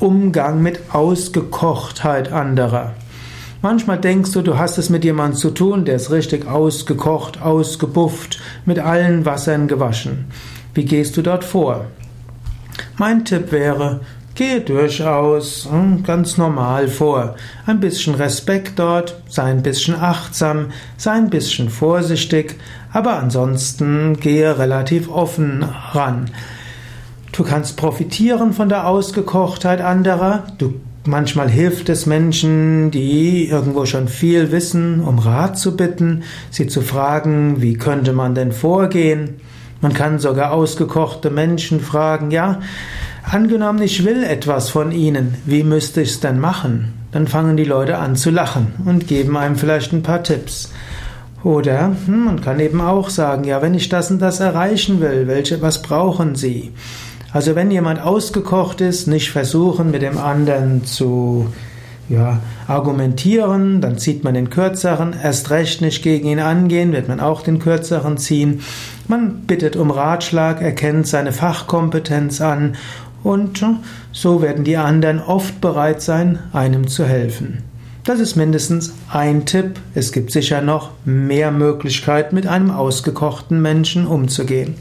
Umgang mit Ausgekochtheit anderer. Manchmal denkst du, du hast es mit jemandem zu tun, der ist richtig ausgekocht, ausgebufft, mit allen Wassern gewaschen. Wie gehst du dort vor? Mein Tipp wäre, gehe durchaus hm, ganz normal vor. Ein bisschen Respekt dort, sei ein bisschen achtsam, sei ein bisschen vorsichtig, aber ansonsten gehe relativ offen ran. Du kannst profitieren von der Ausgekochtheit anderer. Du, manchmal hilft es Menschen, die irgendwo schon viel wissen, um Rat zu bitten, sie zu fragen, wie könnte man denn vorgehen. Man kann sogar ausgekochte Menschen fragen, ja, angenommen, ich will etwas von Ihnen, wie müsste ich es denn machen? Dann fangen die Leute an zu lachen und geben einem vielleicht ein paar Tipps. Oder hm, man kann eben auch sagen, ja, wenn ich das und das erreichen will, welche, was brauchen Sie? Also wenn jemand ausgekocht ist, nicht versuchen mit dem anderen zu ja, argumentieren, dann zieht man den kürzeren, erst recht nicht gegen ihn angehen, wird man auch den kürzeren ziehen. Man bittet um Ratschlag, erkennt seine Fachkompetenz an und so werden die anderen oft bereit sein, einem zu helfen. Das ist mindestens ein Tipp. Es gibt sicher noch mehr Möglichkeiten, mit einem ausgekochten Menschen umzugehen.